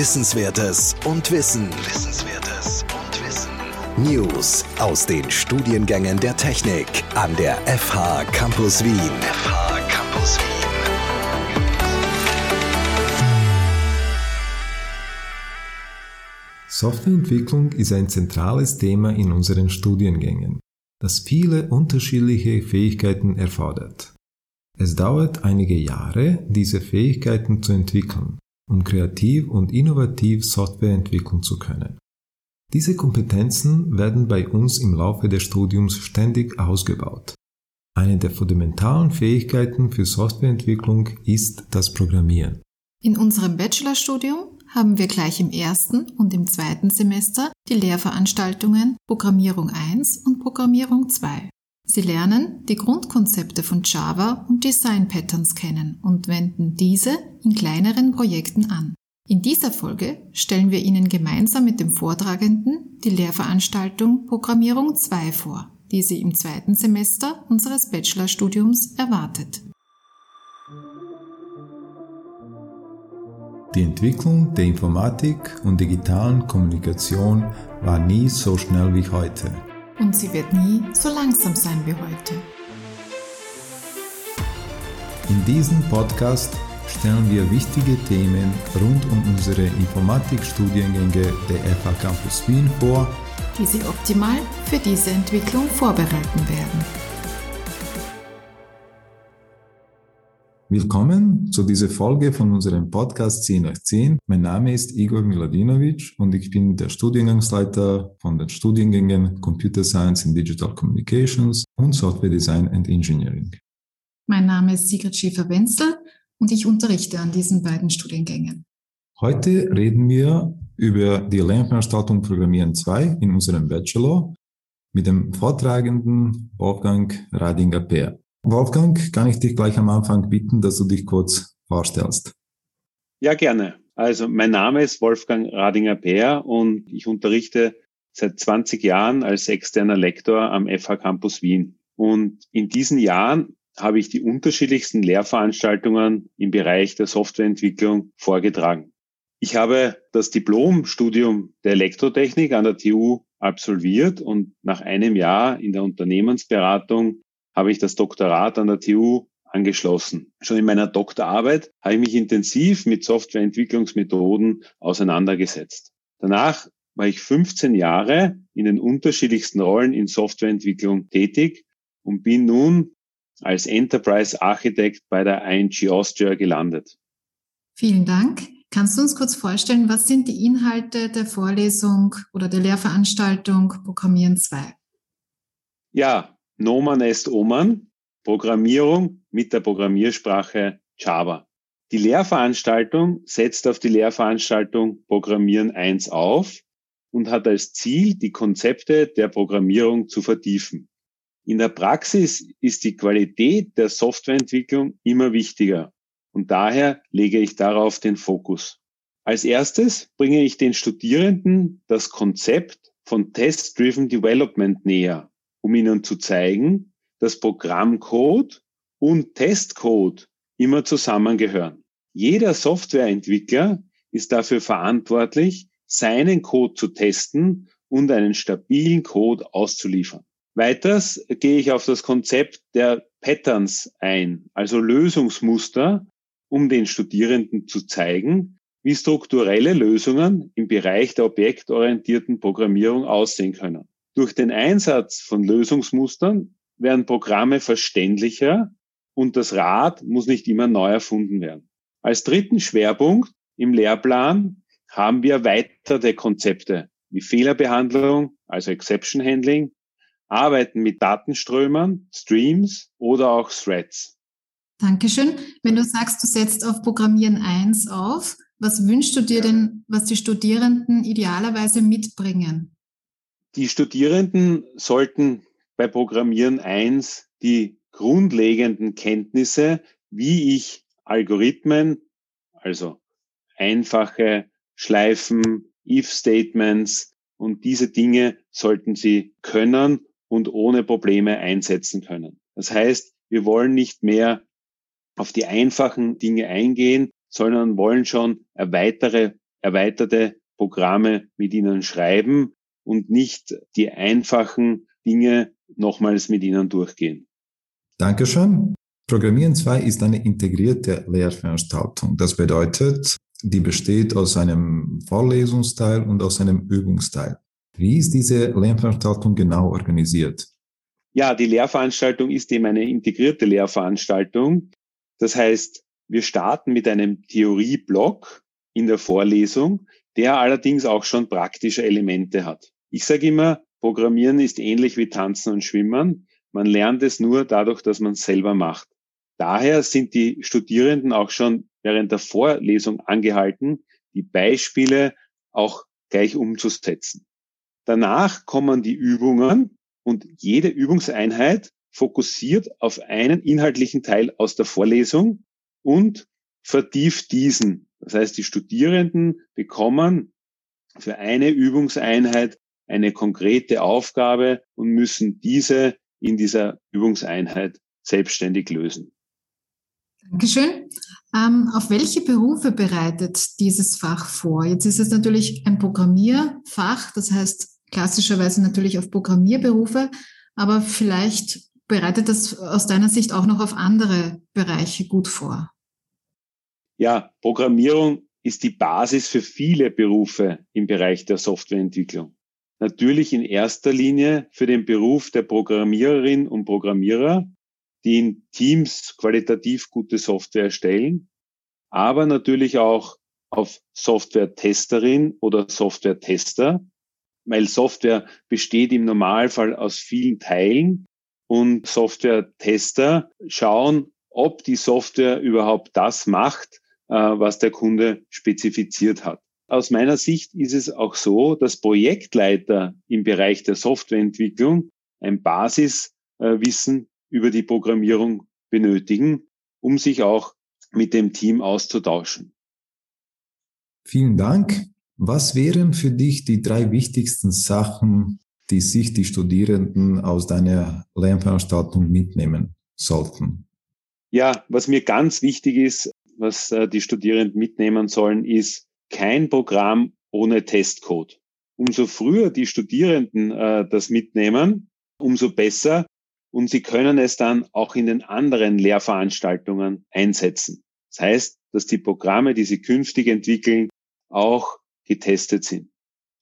Wissenswertes und Wissen. Wissenswertes und Wissen. News aus den Studiengängen der Technik an der FH Campus Wien. FH Campus Wien. Softwareentwicklung ist ein zentrales Thema in unseren Studiengängen, das viele unterschiedliche Fähigkeiten erfordert. Es dauert einige Jahre, diese Fähigkeiten zu entwickeln, um kreativ und innovativ Software entwickeln zu können. Diese Kompetenzen werden bei uns im Laufe des Studiums ständig ausgebaut. Eine der fundamentalen Fähigkeiten für Softwareentwicklung ist das Programmieren. In unserem Bachelorstudium haben wir gleich im ersten und im zweiten Semester die Lehrveranstaltungen Programmierung 1 und Programmierung 2. Sie lernen die Grundkonzepte von Java und Design Patterns kennen und wenden diese in kleineren Projekten an. In dieser Folge stellen wir Ihnen gemeinsam mit dem Vortragenden die Lehrveranstaltung Programmierung 2 vor, die Sie im zweiten Semester unseres Bachelorstudiums erwartet. Die Entwicklung der Informatik und digitalen Kommunikation war nie so schnell wie heute. Und sie wird nie so langsam sein wie heute. In diesem Podcast stellen wir wichtige Themen rund um unsere Informatikstudiengänge der FH Campus Wien vor, die Sie optimal für diese Entwicklung vorbereiten werden. Willkommen zu dieser Folge von unserem Podcast 10 nach 10. Mein Name ist Igor Miladinovic und ich bin der Studiengangsleiter von den Studiengängen Computer Science and Digital Communications und Software Design and Engineering. Mein Name ist Sigrid Schäfer-Wenzel und ich unterrichte an diesen beiden Studiengängen. Heute reden wir über die Lernveranstaltung Programmieren 2 in unserem Bachelor mit dem Vortragenden Wolfgang Radinger-Peer. Wolfgang, kann ich dich gleich am Anfang bitten, dass du dich kurz vorstellst? Ja, gerne. Also mein Name ist Wolfgang Radinger-Peer und ich unterrichte seit 20 Jahren als externer Lektor am FH Campus Wien. Und in diesen Jahren habe ich die unterschiedlichsten Lehrveranstaltungen im Bereich der Softwareentwicklung vorgetragen. Ich habe das Diplomstudium der Elektrotechnik an der TU absolviert und nach einem Jahr in der Unternehmensberatung habe ich das Doktorat an der TU angeschlossen. Schon in meiner Doktorarbeit habe ich mich intensiv mit Softwareentwicklungsmethoden auseinandergesetzt. Danach war ich 15 Jahre in den unterschiedlichsten Rollen in Softwareentwicklung tätig und bin nun als Enterprise Architect bei der ING Austria gelandet. Vielen Dank. Kannst du uns kurz vorstellen, was sind die Inhalte der Vorlesung oder der Lehrveranstaltung Programmieren 2? Ja, Noman est Oman, Programmierung mit der Programmiersprache Java. Die Lehrveranstaltung setzt auf die Lehrveranstaltung Programmieren 1 auf und hat als Ziel, die Konzepte der Programmierung zu vertiefen. In der Praxis ist die Qualität der Softwareentwicklung immer wichtiger und daher lege ich darauf den Fokus. Als erstes bringe ich den Studierenden das Konzept von Test-Driven Development näher um Ihnen zu zeigen, dass Programmcode und Testcode immer zusammengehören. Jeder Softwareentwickler ist dafür verantwortlich, seinen Code zu testen und einen stabilen Code auszuliefern. Weiters gehe ich auf das Konzept der Patterns ein, also Lösungsmuster, um den Studierenden zu zeigen, wie strukturelle Lösungen im Bereich der objektorientierten Programmierung aussehen können. Durch den Einsatz von Lösungsmustern werden Programme verständlicher und das Rad muss nicht immer neu erfunden werden. Als dritten Schwerpunkt im Lehrplan haben wir weitere Konzepte wie Fehlerbehandlung, also Exception Handling, Arbeiten mit Datenströmen, Streams oder auch Threads. Dankeschön. Wenn du sagst, du setzt auf Programmieren 1 auf, was wünschst du dir denn, was die Studierenden idealerweise mitbringen? Die Studierenden sollten bei Programmieren eins die grundlegenden Kenntnisse, wie ich Algorithmen, also einfache Schleifen, if-Statements und diese Dinge sollten sie können und ohne Probleme einsetzen können. Das heißt, wir wollen nicht mehr auf die einfachen Dinge eingehen, sondern wollen schon weitere erweiterte Programme mit ihnen schreiben und nicht die einfachen Dinge nochmals mit ihnen durchgehen. Dankeschön. Programmieren 2 ist eine integrierte Lehrveranstaltung. Das bedeutet, die besteht aus einem Vorlesungsteil und aus einem Übungsteil. Wie ist diese Lernveranstaltung genau organisiert? Ja, die Lehrveranstaltung ist eben eine integrierte Lehrveranstaltung. Das heißt, wir starten mit einem Theorieblock in der Vorlesung, der allerdings auch schon praktische Elemente hat. Ich sage immer, Programmieren ist ähnlich wie Tanzen und Schwimmen. Man lernt es nur dadurch, dass man es selber macht. Daher sind die Studierenden auch schon während der Vorlesung angehalten, die Beispiele auch gleich umzusetzen. Danach kommen die Übungen und jede Übungseinheit fokussiert auf einen inhaltlichen Teil aus der Vorlesung und vertieft diesen. Das heißt, die Studierenden bekommen für eine Übungseinheit eine konkrete Aufgabe und müssen diese in dieser Übungseinheit selbstständig lösen. Dankeschön. Ähm, auf welche Berufe bereitet dieses Fach vor? Jetzt ist es natürlich ein Programmierfach, das heißt klassischerweise natürlich auf Programmierberufe, aber vielleicht bereitet das aus deiner Sicht auch noch auf andere Bereiche gut vor. Ja, Programmierung ist die Basis für viele Berufe im Bereich der Softwareentwicklung. Natürlich in erster Linie für den Beruf der Programmiererin und Programmierer, die in Teams qualitativ gute Software erstellen, aber natürlich auch auf Software-Testerin oder Software-Tester, weil Software besteht im Normalfall aus vielen Teilen und Software-Tester schauen, ob die Software überhaupt das macht, was der Kunde spezifiziert hat. Aus meiner Sicht ist es auch so, dass Projektleiter im Bereich der Softwareentwicklung ein Basiswissen über die Programmierung benötigen, um sich auch mit dem Team auszutauschen. Vielen Dank. Was wären für dich die drei wichtigsten Sachen, die sich die Studierenden aus deiner Lernveranstaltung mitnehmen sollten? Ja, was mir ganz wichtig ist, was äh, die Studierenden mitnehmen sollen, ist kein Programm ohne Testcode. Umso früher die Studierenden äh, das mitnehmen, umso besser, und sie können es dann auch in den anderen Lehrveranstaltungen einsetzen. Das heißt, dass die Programme, die sie künftig entwickeln, auch getestet sind.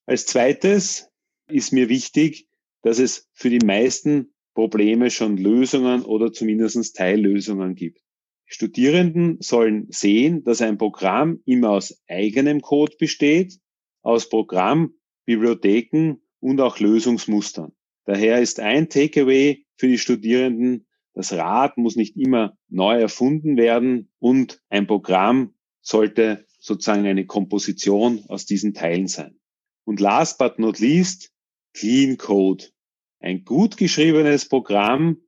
Als zweites ist mir wichtig, dass es für die meisten Probleme schon Lösungen oder zumindest Teillösungen gibt. Studierenden sollen sehen, dass ein Programm immer aus eigenem Code besteht, aus Programm, Bibliotheken und auch Lösungsmustern. Daher ist ein Takeaway für die Studierenden, das Rad muss nicht immer neu erfunden werden und ein Programm sollte sozusagen eine Komposition aus diesen Teilen sein. Und last but not least, Clean Code. Ein gut geschriebenes Programm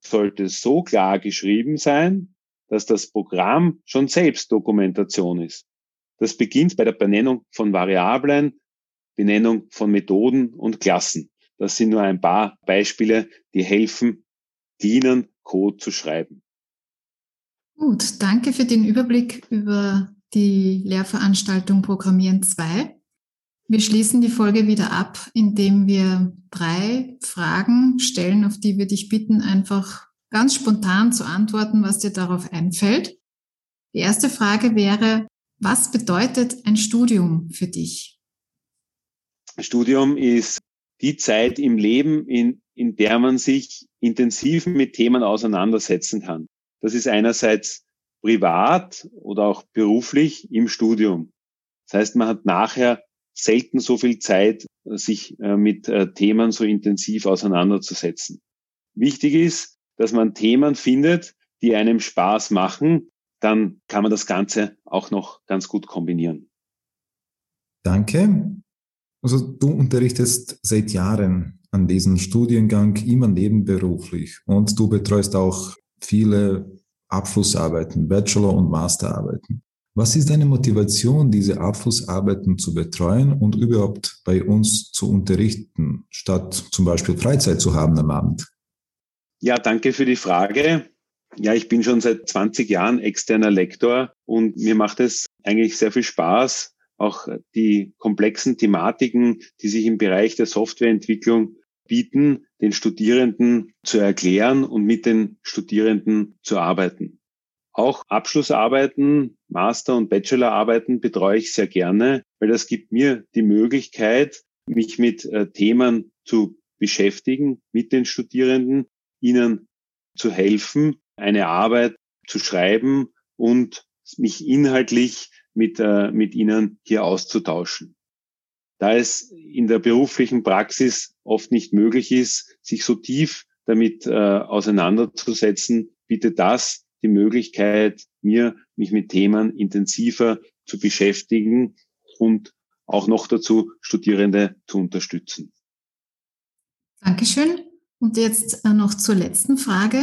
sollte so klar geschrieben sein, dass das Programm schon selbst Dokumentation ist. Das beginnt bei der Benennung von Variablen, Benennung von Methoden und Klassen. Das sind nur ein paar Beispiele, die helfen, dienen, Code zu schreiben. Gut, danke für den Überblick über die Lehrveranstaltung Programmieren 2. Wir schließen die Folge wieder ab, indem wir drei Fragen stellen, auf die wir dich bitten, einfach ganz spontan zu antworten, was dir darauf einfällt. Die erste Frage wäre, was bedeutet ein Studium für dich? Studium ist die Zeit im Leben, in, in der man sich intensiv mit Themen auseinandersetzen kann. Das ist einerseits privat oder auch beruflich im Studium. Das heißt, man hat nachher selten so viel Zeit, sich äh, mit äh, Themen so intensiv auseinanderzusetzen. Wichtig ist, dass man Themen findet, die einem Spaß machen, dann kann man das Ganze auch noch ganz gut kombinieren. Danke. Also du unterrichtest seit Jahren an diesem Studiengang immer nebenberuflich und du betreust auch viele Abschlussarbeiten, Bachelor- und Masterarbeiten. Was ist deine Motivation, diese Abschlussarbeiten zu betreuen und überhaupt bei uns zu unterrichten, statt zum Beispiel Freizeit zu haben am Abend? Ja, danke für die Frage. Ja, ich bin schon seit 20 Jahren externer Lektor und mir macht es eigentlich sehr viel Spaß, auch die komplexen Thematiken, die sich im Bereich der Softwareentwicklung bieten, den Studierenden zu erklären und mit den Studierenden zu arbeiten. Auch Abschlussarbeiten, Master- und Bachelorarbeiten betreue ich sehr gerne, weil das gibt mir die Möglichkeit, mich mit äh, Themen zu beschäftigen, mit den Studierenden, ihnen zu helfen, eine Arbeit zu schreiben und mich inhaltlich mit, äh, mit ihnen hier auszutauschen. Da es in der beruflichen Praxis oft nicht möglich ist, sich so tief damit äh, auseinanderzusetzen, bietet das die Möglichkeit, mir mich mit Themen intensiver zu beschäftigen und auch noch dazu Studierende zu unterstützen. Dankeschön. Und jetzt äh, noch zur letzten Frage.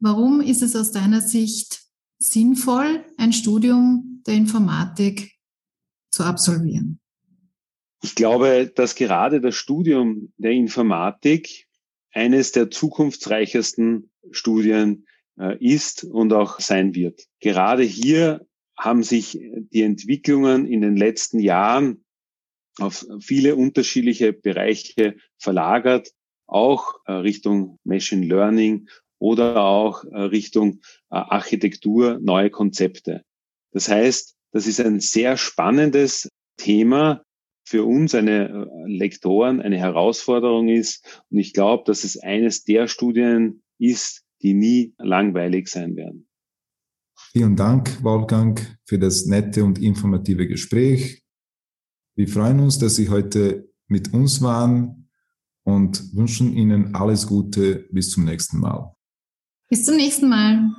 Warum ist es aus deiner Sicht sinnvoll, ein Studium der Informatik zu absolvieren? Ich glaube, dass gerade das Studium der Informatik eines der zukunftsreichesten Studien äh, ist und auch sein wird. Gerade hier haben sich die Entwicklungen in den letzten Jahren auf viele unterschiedliche Bereiche verlagert, auch äh, Richtung Machine Learning oder auch äh, Richtung Architektur, neue Konzepte. Das heißt, das ist ein sehr spannendes Thema, für uns eine Lektoren eine Herausforderung ist. Und ich glaube, dass es eines der Studien ist, die nie langweilig sein werden. Vielen Dank, Wolfgang, für das nette und informative Gespräch. Wir freuen uns, dass Sie heute mit uns waren wünschen Ihnen alles Gute bis zum nächsten Mal. Bis zum nächsten Mal.